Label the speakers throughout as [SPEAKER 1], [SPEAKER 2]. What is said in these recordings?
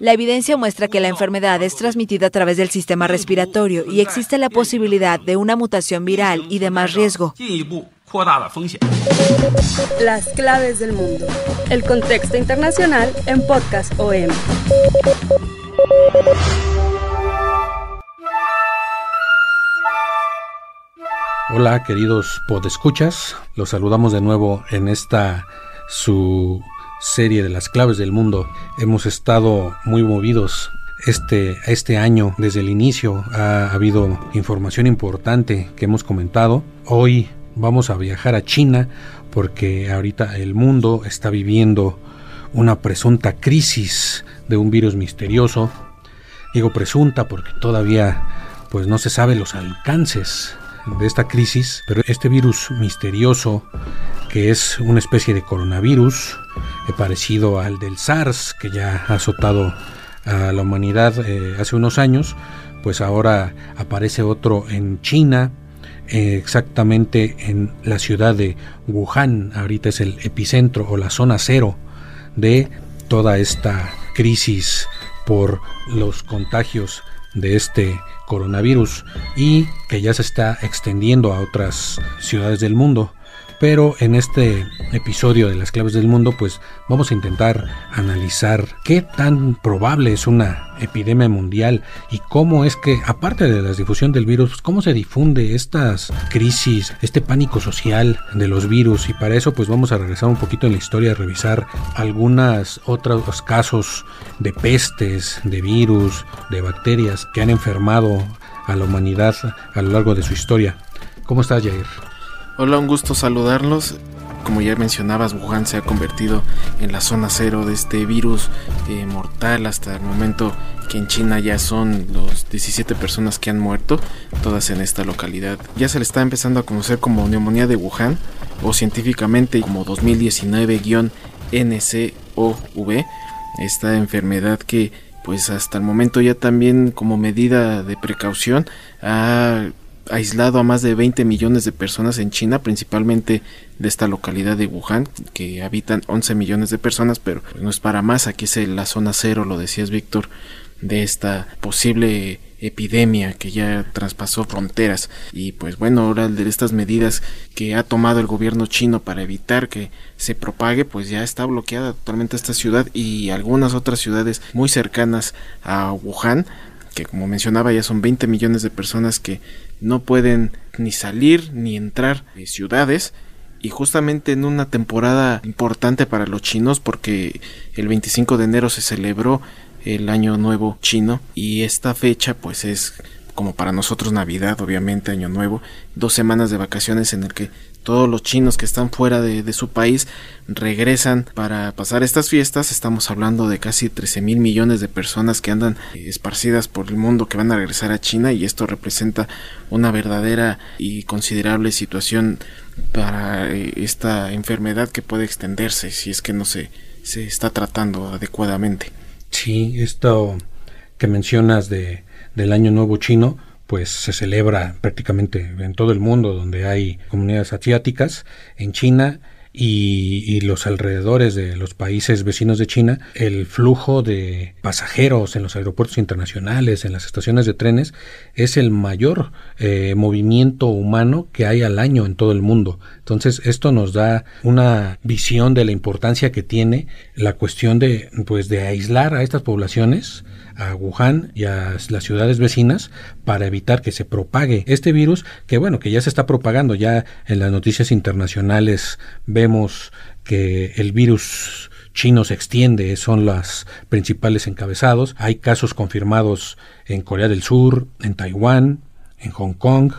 [SPEAKER 1] La evidencia muestra que la enfermedad es transmitida a través del sistema respiratorio y existe la posibilidad de una mutación viral y de más riesgo.
[SPEAKER 2] Las claves del mundo. El contexto internacional en Podcast OM.
[SPEAKER 3] Hola queridos podescuchas, los saludamos de nuevo en esta su serie de las claves del mundo. Hemos estado muy movidos este, este año, desde el inicio, ha habido información importante que hemos comentado. Hoy vamos a viajar a China porque ahorita el mundo está viviendo una presunta crisis de un virus misterioso. Digo presunta porque todavía pues no se sabe los alcances de esta crisis, pero este virus misterioso que es una especie de coronavirus eh, parecido al del SARS que ya ha azotado a la humanidad eh, hace unos años, pues ahora aparece otro en China, eh, exactamente en la ciudad de Wuhan, ahorita es el epicentro o la zona cero de toda esta crisis por los contagios de este coronavirus y que ya se está extendiendo a otras ciudades del mundo. Pero en este episodio de las claves del mundo, pues vamos a intentar analizar qué tan probable es una epidemia mundial y cómo es que, aparte de la difusión del virus, pues, cómo se difunde estas crisis, este pánico social de los virus. Y para eso, pues vamos a regresar un poquito en la historia, a revisar algunos otros casos de pestes, de virus, de bacterias que han enfermado a la humanidad a lo largo de su historia. ¿Cómo estás, Jair?
[SPEAKER 4] Hola, un gusto saludarlos. Como ya mencionabas, Wuhan se ha convertido en la zona cero de este virus eh, mortal hasta el momento que en China ya son los 17 personas que han muerto, todas en esta localidad. Ya se le está empezando a conocer como neumonía de Wuhan o científicamente como 2019-NCOV, esta enfermedad que pues hasta el momento ya también como medida de precaución ha aislado a más de 20 millones de personas en China, principalmente de esta localidad de Wuhan, que habitan 11 millones de personas, pero no es para más, aquí es la zona cero, lo decías Víctor, de esta posible epidemia que ya traspasó fronteras. Y pues bueno ahora de estas medidas que ha tomado el gobierno chino para evitar que se propague pues ya está bloqueada totalmente esta ciudad y algunas otras ciudades muy cercanas a Wuhan que como mencionaba ya son 20 millones de personas que no pueden ni salir ni entrar de ciudades y justamente en una temporada importante para los chinos porque el 25 de enero se celebró el año nuevo chino y esta fecha pues es como para nosotros Navidad, obviamente Año Nuevo, dos semanas de vacaciones en el que todos los chinos que están fuera de, su país regresan para pasar estas fiestas. Estamos hablando de casi 13 mil millones de personas que andan esparcidas por el mundo que van a regresar a China y esto representa una verdadera y considerable situación para eh, esta enfermedad que puede extenderse si es que no se, se está tratando adecuadamente.
[SPEAKER 3] Sí, esto que mencionas de, del Año Nuevo Chino, pues se celebra prácticamente en todo el mundo donde hay comunidades asiáticas, en China y, los alrededores de los países vecinos de China, el flujo de pasajeros en los aeropuertos internacionales, en las estaciones de trenes, es el mayor eh, movimiento humano que hay al año en todo el mundo. Entonces, esto nos da una visión de la importancia que tiene la cuestión de, pues, de aislar a estas poblaciones a Wuhan y a las ciudades vecinas para evitar que se propague este virus que bueno que ya se está propagando ya en las noticias internacionales vemos que el virus chino se extiende, son los principales encabezados. Hay casos confirmados en Corea del Sur, en Taiwán, en Hong Kong,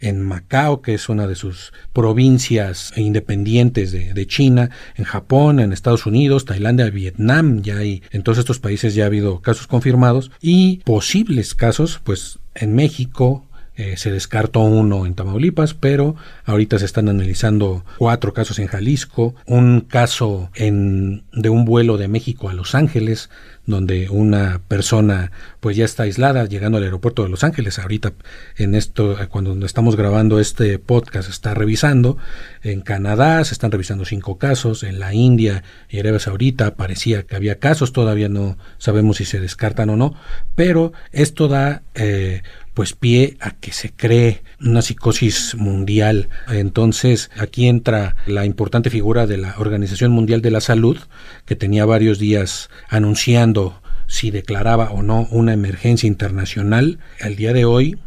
[SPEAKER 3] en Macao, que es una de sus provincias independientes de, de, China, en Japón, en Estados Unidos, Tailandia, Vietnam, ya hay, en todos estos países ya ha habido casos confirmados y posibles casos, pues en México, eh, se descartó uno en Tamaulipas, pero ahorita se están analizando cuatro casos en Jalisco, un caso en, de un vuelo de México a Los Ángeles, donde una persona pues ya está aislada llegando al aeropuerto de Los Ángeles. Ahorita en esto, cuando estamos grabando este podcast, está revisando. En Canadá se están revisando cinco casos, en la India y Arabia Saudita parecía que había casos, todavía no sabemos si se descartan o no, pero esto da eh, pues pie a que se cree una psicosis mundial. Entonces aquí entra la importante figura de la Organización Mundial de la Salud, que tenía varios días anunciando si declaraba o no una emergencia internacional. Al día de hoy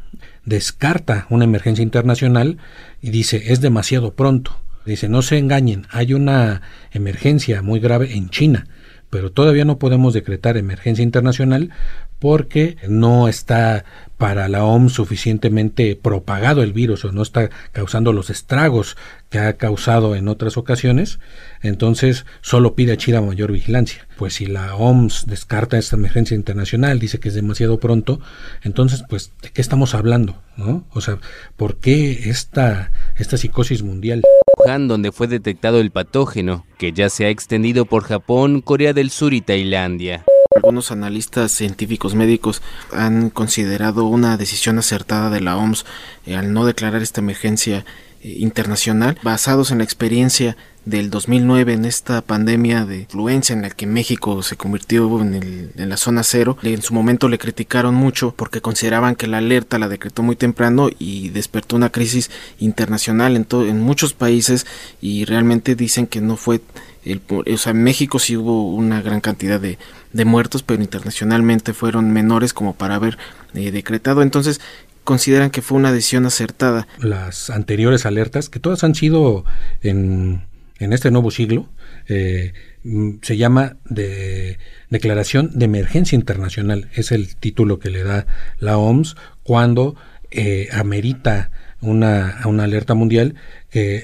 [SPEAKER 3] descarta una emergencia internacional y dice es demasiado pronto. Dice no se engañen, hay una emergencia muy grave en China pero todavía no podemos decretar emergencia internacional porque no está para la OMS suficientemente propagado el virus o no está causando los estragos que ha causado en otras ocasiones, entonces solo pide a China mayor vigilancia. Pues si la OMS descarta esta emergencia internacional, dice que es demasiado pronto, entonces pues ¿de qué estamos hablando? ¿no? O sea, ¿por qué esta, esta psicosis mundial?
[SPEAKER 5] Donde fue detectado el patógeno, que ya se ha extendido por Japón, Corea del Sur y Tailandia.
[SPEAKER 4] Algunos analistas científicos médicos han considerado una decisión acertada de la OMS eh, al no declarar esta emergencia eh, internacional basados en la experiencia del 2009 en esta pandemia de influencia en la que México se convirtió en, la zona cero. En su momento le criticaron mucho porque consideraban que la alerta la decretó muy temprano y despertó una crisis internacional en, en muchos países y realmente dicen que no fue el, o sea, en México sí hubo una gran cantidad de, de muertos, pero internacionalmente fueron menores como para haber eh, decretado. Entonces, consideran que fue una decisión acertada.
[SPEAKER 3] Las anteriores alertas, que todas han sido en, en este nuevo siglo, eh, mm, se llama de Declaración de Emergencia Internacional. Es el título que le da la OMS cuando eh, amerita una, una alerta mundial.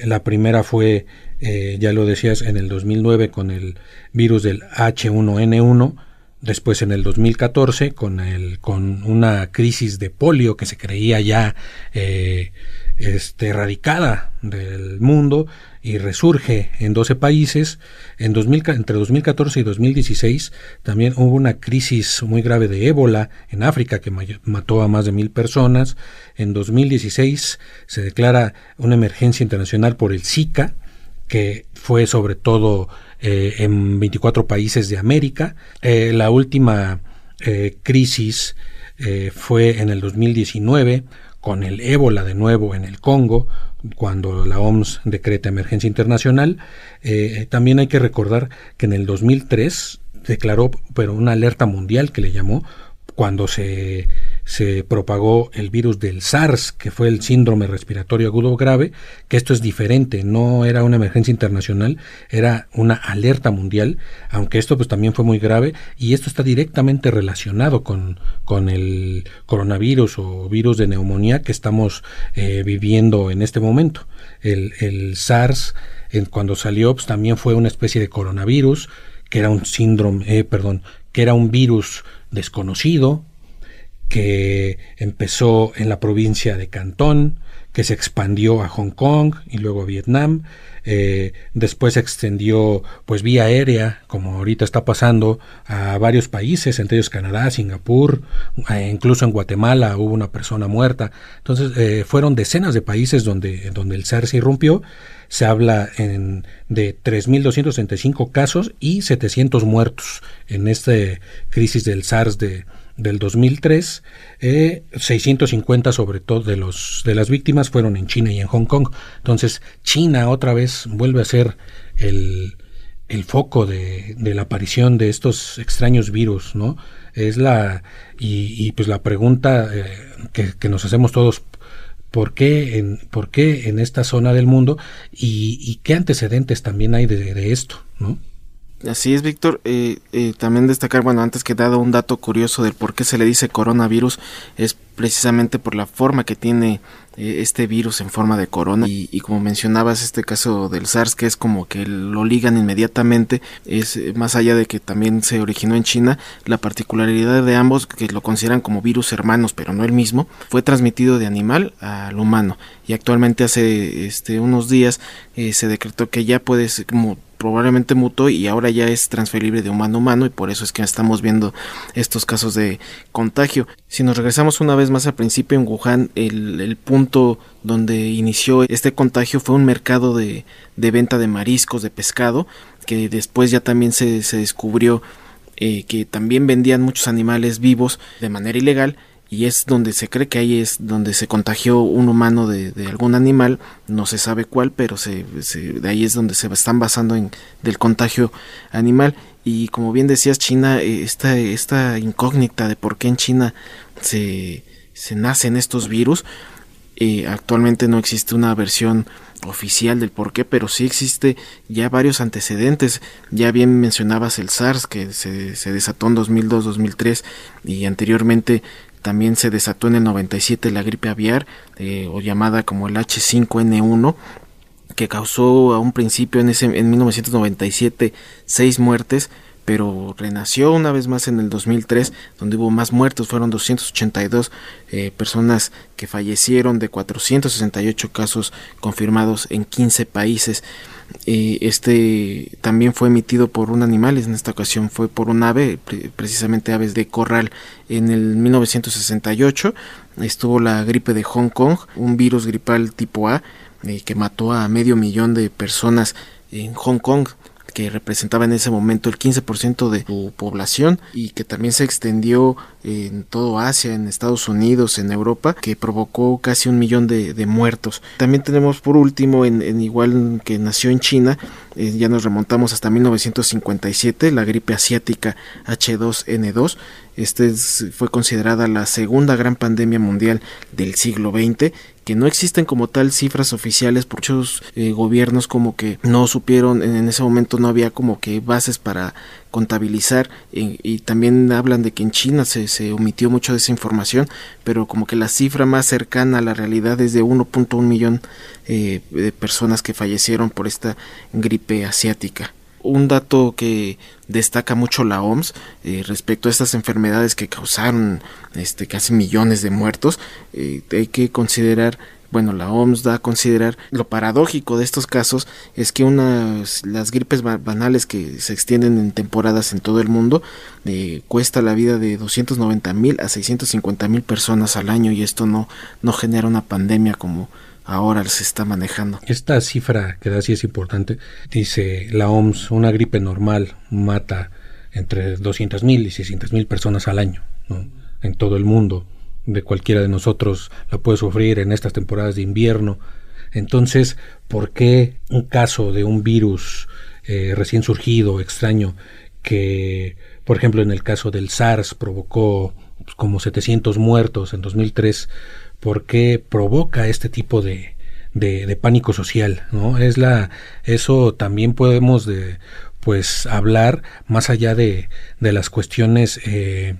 [SPEAKER 3] la primera fue eh, ya lo decías, en el 2009 con el virus del H1N1, después en el 2014 con, el, con una crisis de polio que se creía ya eh, este, erradicada del mundo y resurge en 12 países. En 2000, entre 2014 y 2016 también hubo una crisis muy grave de ébola en África que mató a más de mil personas. En 2016 se declara una emergencia internacional por el Zika que fue sobre todo eh, en 24 países de América. Eh, la última eh, crisis fue en el 2019 con el ébola de nuevo en el Congo, cuando la OMS decreta emergencia internacional. también hay que recordar que en el 2003 declaró pero una alerta mundial que le llamó cuando se se propagó el virus del SARS, que fue el síndrome respiratorio agudo grave, que esto es diferente, no era una emergencia internacional, era una alerta mundial, aunque esto pues también fue muy grave y esto está directamente relacionado con, con el coronavirus o virus de neumonía que estamos eh, viviendo en este momento. El, el SARS, cuando salió, pues, también fue una especie de coronavirus, que era un síndrome, eh, perdón, que era un virus desconocido, que empezó en la provincia de Cantón, que se expandió a Hong Kong y luego a Vietnam, eh, después se extendió pues vía aérea, como ahorita está pasando, a varios países, entre ellos Canadá, Singapur, eh, incluso en Guatemala hubo una persona muerta. Entonces eh, fueron decenas de países donde, donde el SARS irrumpió. Se habla en, de 3.265 casos y 700 muertos en esta crisis del SARS de, del 2003, eh, 650 sobre todo de, los, de las víctimas fueron en China y en Hong Kong. Entonces China otra vez vuelve a ser el, el foco de, de, la aparición de estos extraños virus, ¿no? Es la, y, pues la pregunta eh, que, nos hacemos todos, ¿por qué en, por qué en esta zona del mundo y, y qué antecedentes también hay de, de esto, ¿no?
[SPEAKER 4] Así es, Víctor. Eh, eh, también destacar, bueno, antes que dado un dato curioso del por qué se le dice coronavirus, es precisamente por la forma que tiene eh, este virus en forma de corona y, como mencionabas este caso del SARS que es como que lo ligan inmediatamente es más allá de que también se originó en China la particularidad de ambos que lo consideran como virus hermanos pero no el mismo fue transmitido de animal al humano y actualmente hace este unos días se decretó que ya puede como probablemente mutó y ahora ya es transferible de humano a humano y por eso es que estamos viendo estos casos de contagio. Si nos regresamos una vez más al principio en Wuhan, el, punto donde inició este contagio fue un mercado de, de venta de mariscos, de pescado, que después ya también se, se descubrió eh, que también vendían muchos animales vivos de manera ilegal y es donde se cree que ahí es donde se contagió un humano de, algún animal, no se sabe cuál, pero se, de ahí es donde se están basando en del contagio animal y como bien decías China eh, esta, esta incógnita de por qué en China se, se nacen estos virus eh, actualmente no existe una versión oficial del por qué, pero sí existe ya varios antecedentes. Ya bien mencionabas el SARS que se, desató en 2002-2003 y anteriormente también se desató en el 97 la gripe aviar, eh, o llamada como el H5N1, que causó a un principio en, ese, en 1997 seis muertes, pero renació una vez más en el 2003, donde hubo más muertos, fueron 282 eh, personas que fallecieron de 468 casos confirmados en 15 países este también fue emitido por un animal, en esta ocasión fue por un ave, precisamente aves de corral. En el 1968 estuvo la gripe de Hong Kong, un virus gripal tipo A eh, que mató a medio millón de personas en Hong Kong que representaba en ese momento el 15% de su población y que también se extendió en todo Asia, en Estados Unidos, en Europa, que provocó casi un millón de, muertos. También tenemos por último, en, igual que nació en China, eh, ya nos remontamos hasta 1957, la gripe asiática H2N2. Este fue considerada la segunda gran pandemia mundial del siglo XX que no existen como tal cifras oficiales por muchos eh, gobiernos como que no supieron en ese momento no había como que bases para contabilizar y también hablan de que en China se, se, omitió mucho de esa información pero como que la cifra más cercana a la realidad es de 1.1 millón eh, de personas que fallecieron por esta gripe asiática un dato que destaca mucho la OMS eh, respecto a estas enfermedades que causaron este casi millones de muertos eh, hay que considerar bueno, la OMS da a considerar lo paradójico de estos casos es que unas las gripes banales que se extienden en temporadas en todo el mundo eh, cuesta la vida de 290 mil a 650 mil personas al año y esto no no genera una pandemia como ahora se está manejando.
[SPEAKER 3] Esta cifra que da es importante. Dice la OMS, una gripe normal mata entre 200.000 y 600.000 personas al año en todo el mundo. De cualquiera de nosotros la puede sufrir en estas temporadas de invierno. Entonces, ¿por qué un caso de un virus eh, recién surgido, extraño, que, por ejemplo, en el caso del SARS provocó pues, como 700 muertos en 2003, por qué provoca este tipo de, de, pánico social, ¿no? Es la, eso también podemos de, pues hablar más allá de, de las cuestiones eh,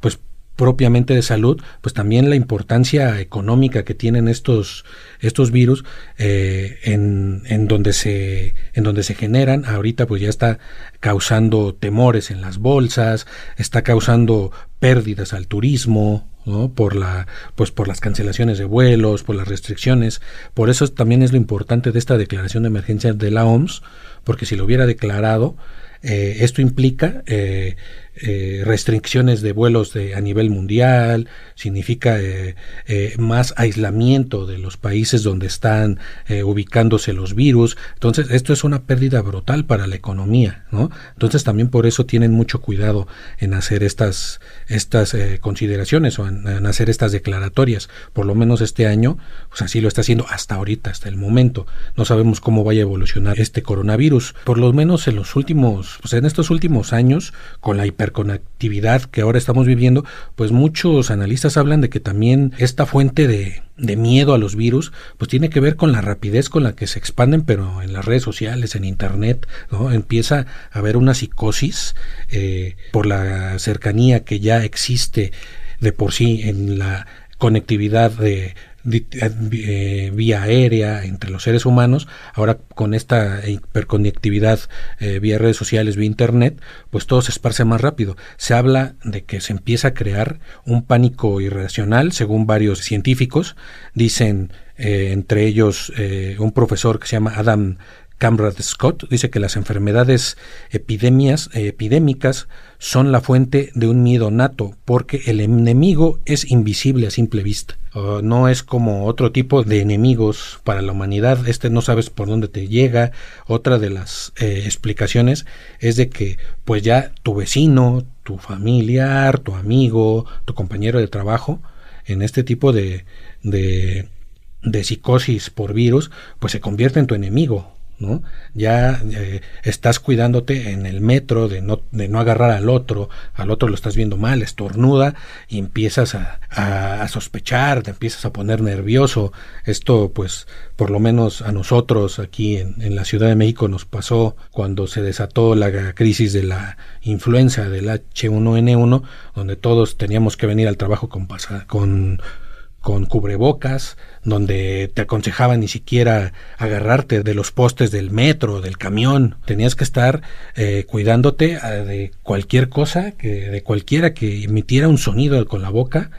[SPEAKER 3] pues propiamente de salud, pues también la importancia económica que tienen estos, estos virus eh, en, en, donde se, en donde se generan. Ahorita pues ya está causando temores en las bolsas, está causando pérdidas al turismo, ¿no? por la pues por las cancelaciones de vuelos, por las restricciones. Por eso también es lo importante de esta declaración de emergencia de la OMS, porque si lo hubiera declarado, eh, esto implica eh, eh, restricciones de vuelos de, a nivel mundial, significa eh, eh, más aislamiento de los países donde están ubicándose los virus. Entonces, esto es una pérdida brutal para la economía, ¿no? Entonces, también por eso tienen mucho cuidado en hacer estas, estas consideraciones o en, hacer estas declaratorias. Por lo menos este año, pues así lo está haciendo hasta ahorita, hasta el momento. No sabemos cómo vaya a evolucionar este coronavirus. Por lo menos en los últimos, pues en estos últimos años, con la hiper hiperconectividad que ahora estamos viviendo, pues muchos analistas hablan de que también esta fuente de, de miedo a los virus, pues tiene que ver con la rapidez con la que se expanden, pero en las redes sociales, en internet. Empieza a haber una psicosis eh, por la cercanía que ya existe de por sí en la conectividad de, eh, vía aérea entre los seres humanos, ahora con esta hiperconectividad eh, vía redes sociales, vía internet, pues todo se esparce más rápido. Se habla de que se empieza a crear un pánico irracional, según varios científicos, dicen eh, entre ellos un profesor que se llama Adam Camrad Scott dice que las enfermedades epidemias, epidémicas son la fuente de un miedo nato, porque el enemigo es invisible a simple vista. no es como otro tipo de enemigos para la humanidad, este no sabes por dónde te llega. Otra de las eh, explicaciones es de que pues ya tu vecino, tu familiar, tu amigo, tu compañero de trabajo, en este tipo de, de, de psicosis por virus, pues se convierte en tu enemigo ¿no? Ya eh, estás cuidándote en el metro de no, de no agarrar al otro, al otro lo estás viendo mal, estornuda y empiezas a, sospechar, te empiezas a poner nervioso. Esto, pues, por lo menos a nosotros aquí en, en, la Ciudad de México nos pasó cuando se desató la crisis de la influenza del H1N1, donde todos teníamos que venir al trabajo con, con con cubrebocas, donde te aconsejaban ni siquiera agarrarte de los postes del metro, del camión. Tenías que estar eh, cuidándote eh, de cualquier cosa, que, de cualquiera que emitiera un sonido con la boca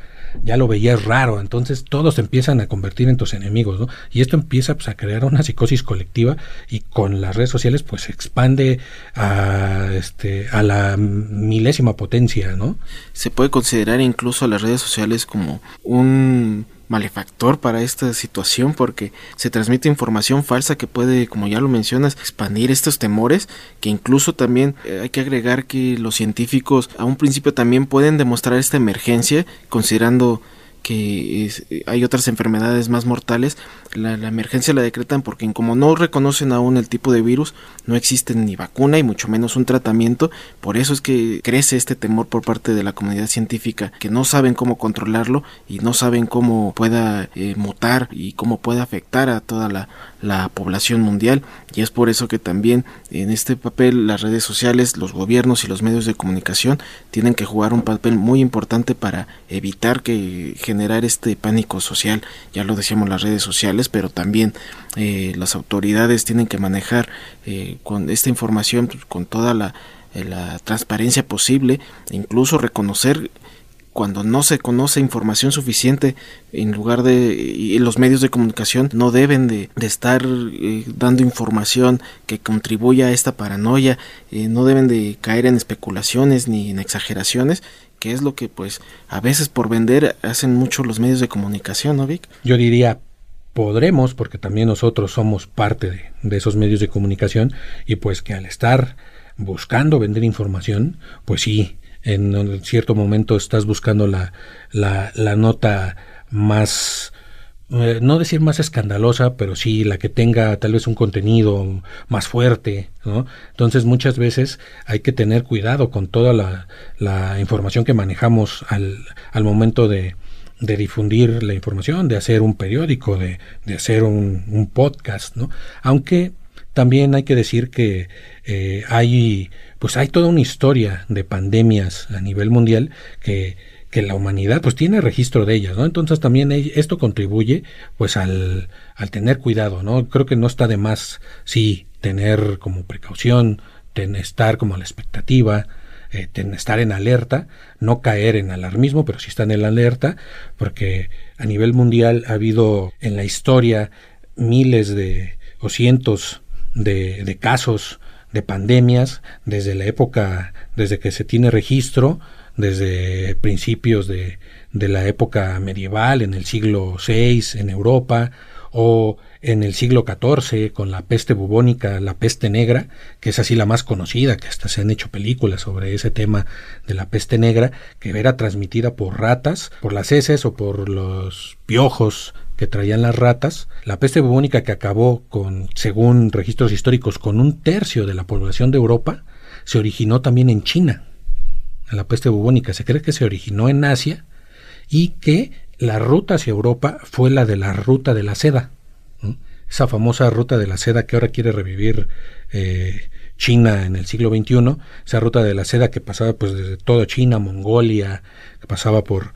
[SPEAKER 3] ya lo veías raro, entonces todos empiezan a convertir en tus enemigos, ¿no? Y esto empieza pues, a crear una psicosis colectiva y con las redes sociales pues se expande a, este, a la milésima potencia, ¿no?
[SPEAKER 4] Se puede considerar incluso las redes sociales como un malefactor para esta situación porque se transmite información falsa que puede, como ya lo mencionas, expandir estos temores, que incluso también eh, hay que agregar que los científicos a un principio también pueden demostrar esta emergencia considerando que hay otras enfermedades más mortales, la, emergencia la decretan porque como no reconocen aún el tipo de virus, no existe ni vacuna y mucho menos un tratamiento, por eso es que crece este temor por parte de la comunidad científica, que no saben cómo controlarlo y no saben cómo pueda eh, mutar y cómo puede afectar a toda la, la población mundial. Y es por eso que también en este papel las redes sociales, los gobiernos y los medios de comunicación tienen que jugar un papel muy importante para evitar que generar este pánico social, ya lo decíamos las redes sociales, pero también eh, las autoridades tienen que manejar eh, con esta información con toda la, eh, transparencia posible, incluso reconocer cuando no se conoce información suficiente en lugar de y los medios de comunicación no deben de, estar eh, dando información que contribuya a esta paranoia eh, no deben de caer en especulaciones ni en exageraciones que es lo que pues a veces por vender hacen mucho los medios de comunicación no Vic
[SPEAKER 3] yo diría podremos porque también nosotros somos parte de, esos medios de comunicación y pues que al estar buscando vender información pues sí en cierto momento estás buscando la, la, la nota más, eh, no decir más escandalosa, pero sí la que tenga tal vez un contenido más fuerte, ¿no? Entonces muchas veces hay que tener cuidado con toda la, la información que manejamos al, al momento de, de difundir la información, de hacer un periódico, de, de hacer un, un, podcast, ¿no? Aunque también hay que decir que eh, hay pues hay toda una historia de pandemias a nivel mundial que, que la humanidad pues tiene registro de ellas, ¿no? Entonces también esto contribuye pues al, al tener cuidado, ¿no? Creo que no está de más, sí, tener como precaución, tener, estar como la expectativa, eh, estar en alerta, no caer en alarmismo, pero sí estar en alerta, porque a nivel mundial ha habido en la historia miles de o cientos de, de casos de pandemias desde la época, desde que se tiene registro, desde principios de, de la época medieval, en el siglo VI en Europa, o en el siglo XIV con la peste bubónica, la peste negra, que es así la más conocida, que hasta se han hecho películas sobre ese tema de la peste negra, que era transmitida por ratas, por las heces o por los piojos que traían las ratas, la peste bubónica que acabó con, según registros históricos, con un tercio de la población de Europa, se originó también en China. la peste bubónica. Se cree que se originó en Asia y que la ruta hacia Europa fue la de la ruta de la seda. Esa famosa ruta de la seda que ahora quiere revivir eh, China en el siglo XXI, esa ruta de la seda que pasaba pues desde toda China, Mongolia, que pasaba por,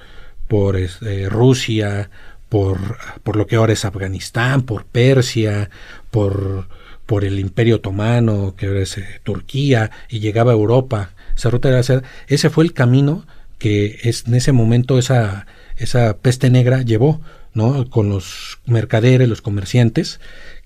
[SPEAKER 3] por este, Rusia, por, por lo que ahora es Afganistán, por Persia, por, por el Imperio Otomano, que ahora es eh, Turquía, y llegaba a Europa. Esa ruta de la seda, ese fue el camino que es, en ese momento esa, esa peste negra llevó, ¿no? Con los mercaderes, los comerciantes,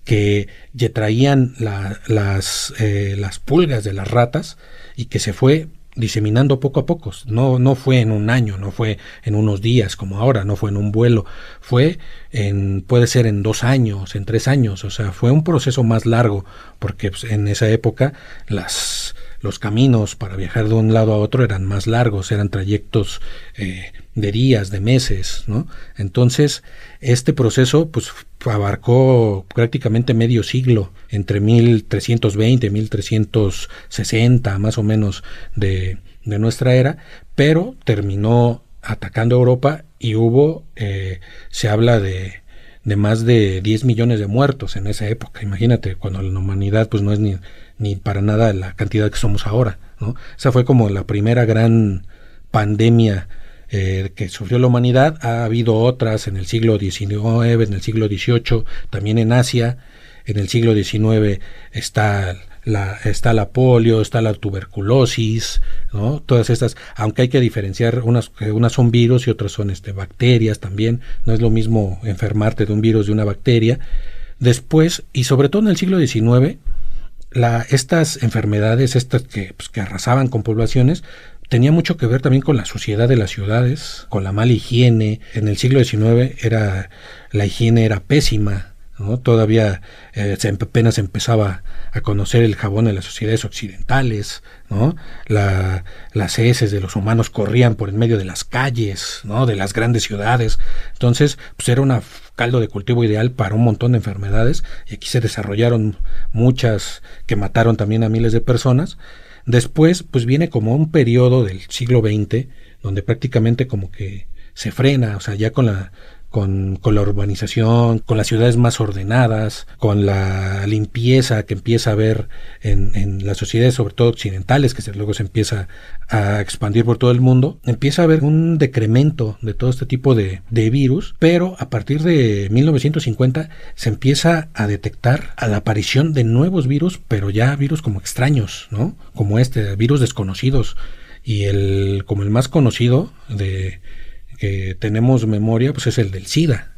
[SPEAKER 3] que ya traían las, eh, las pulgas de las ratas y que se fue diseminando poco a poco. No, no fue en un año, no fue en unos días como ahora, no fue en un vuelo, fue en, puede ser en dos años, en tres años, o sea, fue un proceso más largo, porque pues, en esa época las, los caminos para viajar de un lado a otro eran más largos, eran trayectos eh, de días, de meses, ¿no? Entonces, este proceso, pues, abarcó prácticamente medio siglo, entre 1320 y 1360, más o menos, de, de nuestra era, pero terminó atacando Europa y hubo, eh, se habla de, de más de 10 millones de muertos en esa época. Imagínate, cuando la humanidad pues no es ni, ni para nada la cantidad que somos ahora, ¿no? Esa fue como la primera gran pandemia eh, que sufrió la humanidad. Ha habido otras en el siglo XIX, en el siglo XVIII, también en Asia. En el siglo XIX está la, está la polio, está la tuberculosis, ¿no? Todas estas, aunque hay que diferenciar, unas, unas son virus y otras son este, bacterias también. No es lo mismo enfermarte de un virus de una bacteria. Después, y sobre todo en el siglo XIX, la, estas enfermedades, estas que, pues, que arrasaban con poblaciones, tenía mucho que ver también con la sociedad de las ciudades, con la mala higiene. En el siglo XIX era, la higiene era pésima, ¿no? Todavía eh, se, apenas empezaba a conocer el jabón en las sociedades occidentales, ¿no? La, las heces de los humanos corrían por en medio de las calles, ¿no? De las grandes ciudades. Entonces, pues era un caldo de cultivo ideal para un montón de enfermedades y aquí se desarrollaron muchas que mataron también a miles de personas Después, pues viene como un periodo del siglo XX, donde prácticamente como que se frena, o sea, ya con la con, la urbanización, con las ciudades más ordenadas, con la limpieza que empieza a haber en, en las sociedades, sobre todo occidentales, que luego se empieza a expandir por todo el mundo, empieza a haber un decremento de todo este tipo de, de virus, pero a partir de 1950 se empieza a detectar a la aparición de nuevos virus, pero ya virus como extraños, ¿no? Como este, virus desconocidos. Y el, como el más conocido de, que tenemos memoria, pues es el del SIDA,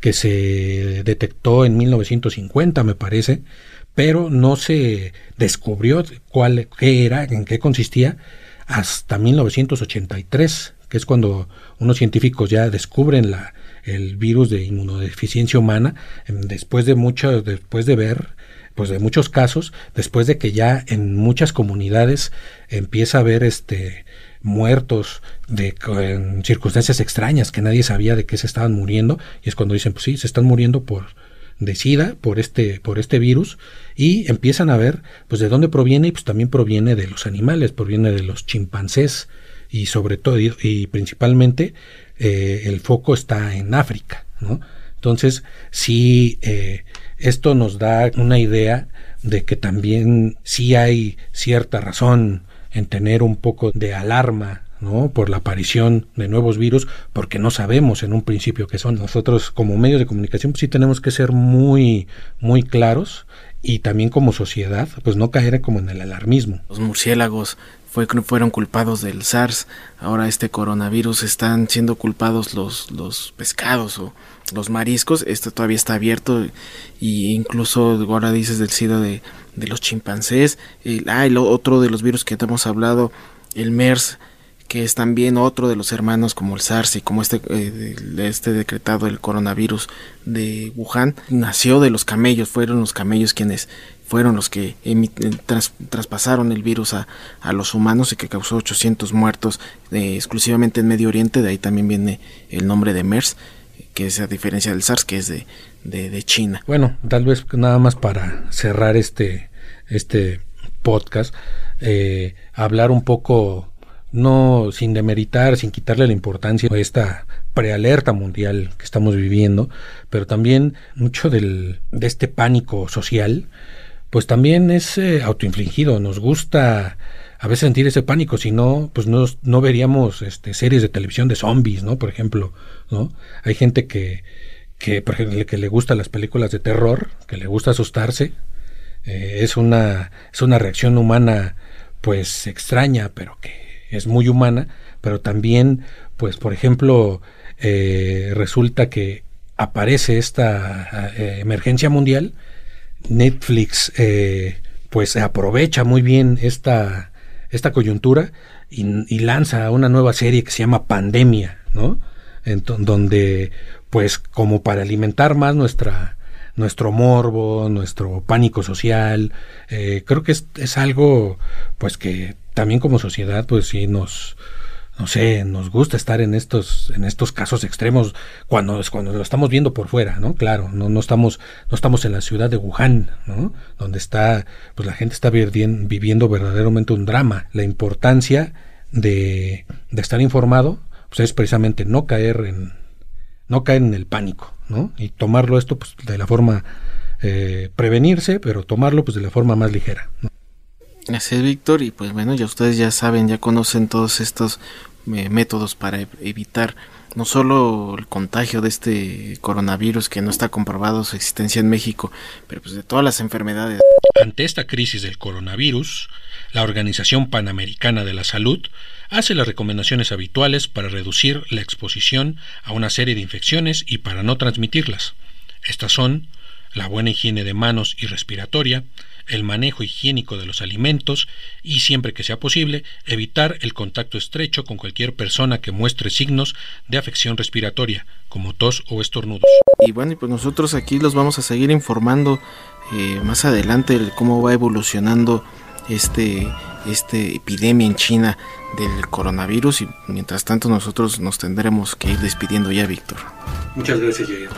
[SPEAKER 3] que se detectó en 1950, me parece, pero no se descubrió cuál, qué era, en qué consistía, hasta 1983, que es cuando unos científicos ya descubren la, el virus de inmunodeficiencia humana, después de mucho, después de ver pues de muchos casos, después de que ya en muchas comunidades empieza a haber este muertos de, en circunstancias extrañas que nadie sabía de qué se estaban muriendo y es cuando dicen pues sí se están muriendo por de sida por este por este virus y empiezan a ver pues de dónde proviene y pues también proviene de los animales proviene de los chimpancés y sobre todo y, principalmente eh, el foco está en África ¿no? entonces sí eh, esto nos da una idea de que también sí hay cierta razón en tener un poco de alarma ¿no? por la aparición de nuevos virus, porque no sabemos en un principio qué son. Nosotros como medios de comunicación pues sí tenemos que ser muy, muy claros y también como sociedad, pues no caer como en el alarmismo.
[SPEAKER 4] Los murciélagos fue, fueron culpados del SARS, ahora este coronavirus están siendo culpados los, los pescados o los mariscos, esto todavía está abierto y incluso ahora dices del SIDA de, de los chimpancés, el, ah, otro de los virus que hemos hablado, el MERS, que es también otro de los hermanos como el SARS y como este, eh, este decretado el coronavirus de Wuhan, nació de los camellos, fueron los camellos quienes fueron los que traspasaron el virus a, a, los humanos y que causó 800 muertos eh, exclusivamente en Medio Oriente, de ahí también viene el nombre de MERS que es a diferencia del SARS, que es de, de, China.
[SPEAKER 3] Bueno, tal vez nada más para cerrar este, este podcast, eh, hablar un poco no sin demeritar, sin quitarle la importancia a esta prealerta mundial que estamos viviendo, pero también mucho del, de este pánico social, pues también es eh, autoinfligido. Nos gusta a veces sentir ese pánico, si no, pues no, no veríamos este, series de televisión de zombies, ¿no? Por ejemplo, ¿no? Hay gente que, que, por ejemplo, que le gusta las películas de terror, que le gusta asustarse. Eh, es, una, es una reacción humana, pues extraña, pero que es muy humana, pero también, pues, por ejemplo, eh, resulta que aparece esta eh, emergencia mundial, Netflix, eh, pues, aprovecha muy bien esta, esta coyuntura y, lanza una nueva serie que se llama Pandemia, ¿no? En donde, pues, como para alimentar más nuestra nuestro morbo, nuestro pánico social, creo que es, es algo, pues, que también como sociedad, pues sí nos, no sé, nos gusta estar en estos, en estos casos extremos cuando, cuando lo estamos viendo por fuera, ¿no? Claro, no, no estamos, no estamos en la ciudad de Wuhan, ¿no? Donde está, pues la gente está viviendo verdaderamente un drama. La importancia de, de estar informado, pues es precisamente no caer en, no caer en el pánico, ¿no? Y tomarlo esto, pues de la forma, eh, prevenirse, pero tomarlo, pues de la forma más ligera, ¿no?
[SPEAKER 4] Así es, Víctor, y pues bueno, ya ustedes ya saben, ya conocen todos estos eh, métodos para evitar no solo el contagio de este coronavirus que no está comprobado su existencia en México, pero pues de todas las enfermedades.
[SPEAKER 3] Ante esta crisis del coronavirus, la Organización Panamericana de la Salud hace las recomendaciones habituales para reducir la exposición a una serie de infecciones y para no transmitirlas. Estas son la buena higiene de manos y respiratoria, el manejo higiénico de los alimentos y, siempre que sea posible, evitar el contacto estrecho con cualquier persona que muestre signos de afección respiratoria, como tos o estornudos.
[SPEAKER 4] Y bueno, pues nosotros aquí los vamos a seguir informando eh, más adelante de cómo va evolucionando este, este epidemia en China del coronavirus y mientras tanto nosotros nos tendremos que ir despidiendo ya, Víctor.
[SPEAKER 3] Muchas gracias, Jair.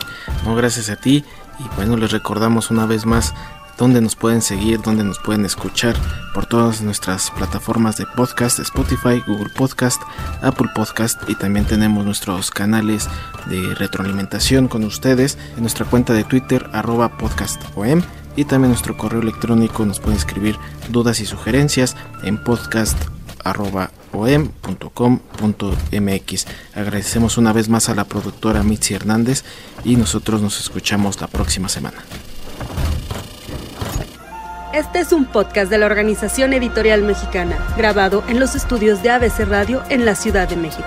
[SPEAKER 4] No, gracias a ti y bueno, les recordamos una vez más dónde nos pueden seguir, dónde nos pueden escuchar por todas nuestras plataformas de podcast, Spotify, Google Podcast, Apple Podcast y también tenemos nuestros canales de retroalimentación con ustedes en nuestra cuenta de Twitter arroba podcastom y también nuestro correo electrónico nos pueden escribir dudas y sugerencias en podcast Agradecemos una vez más a la productora Mitzi Hernández y nosotros nos escuchamos la próxima semana.
[SPEAKER 2] Este es un podcast de la Organización Editorial Mexicana, grabado en los estudios de ABC Radio en la Ciudad de México.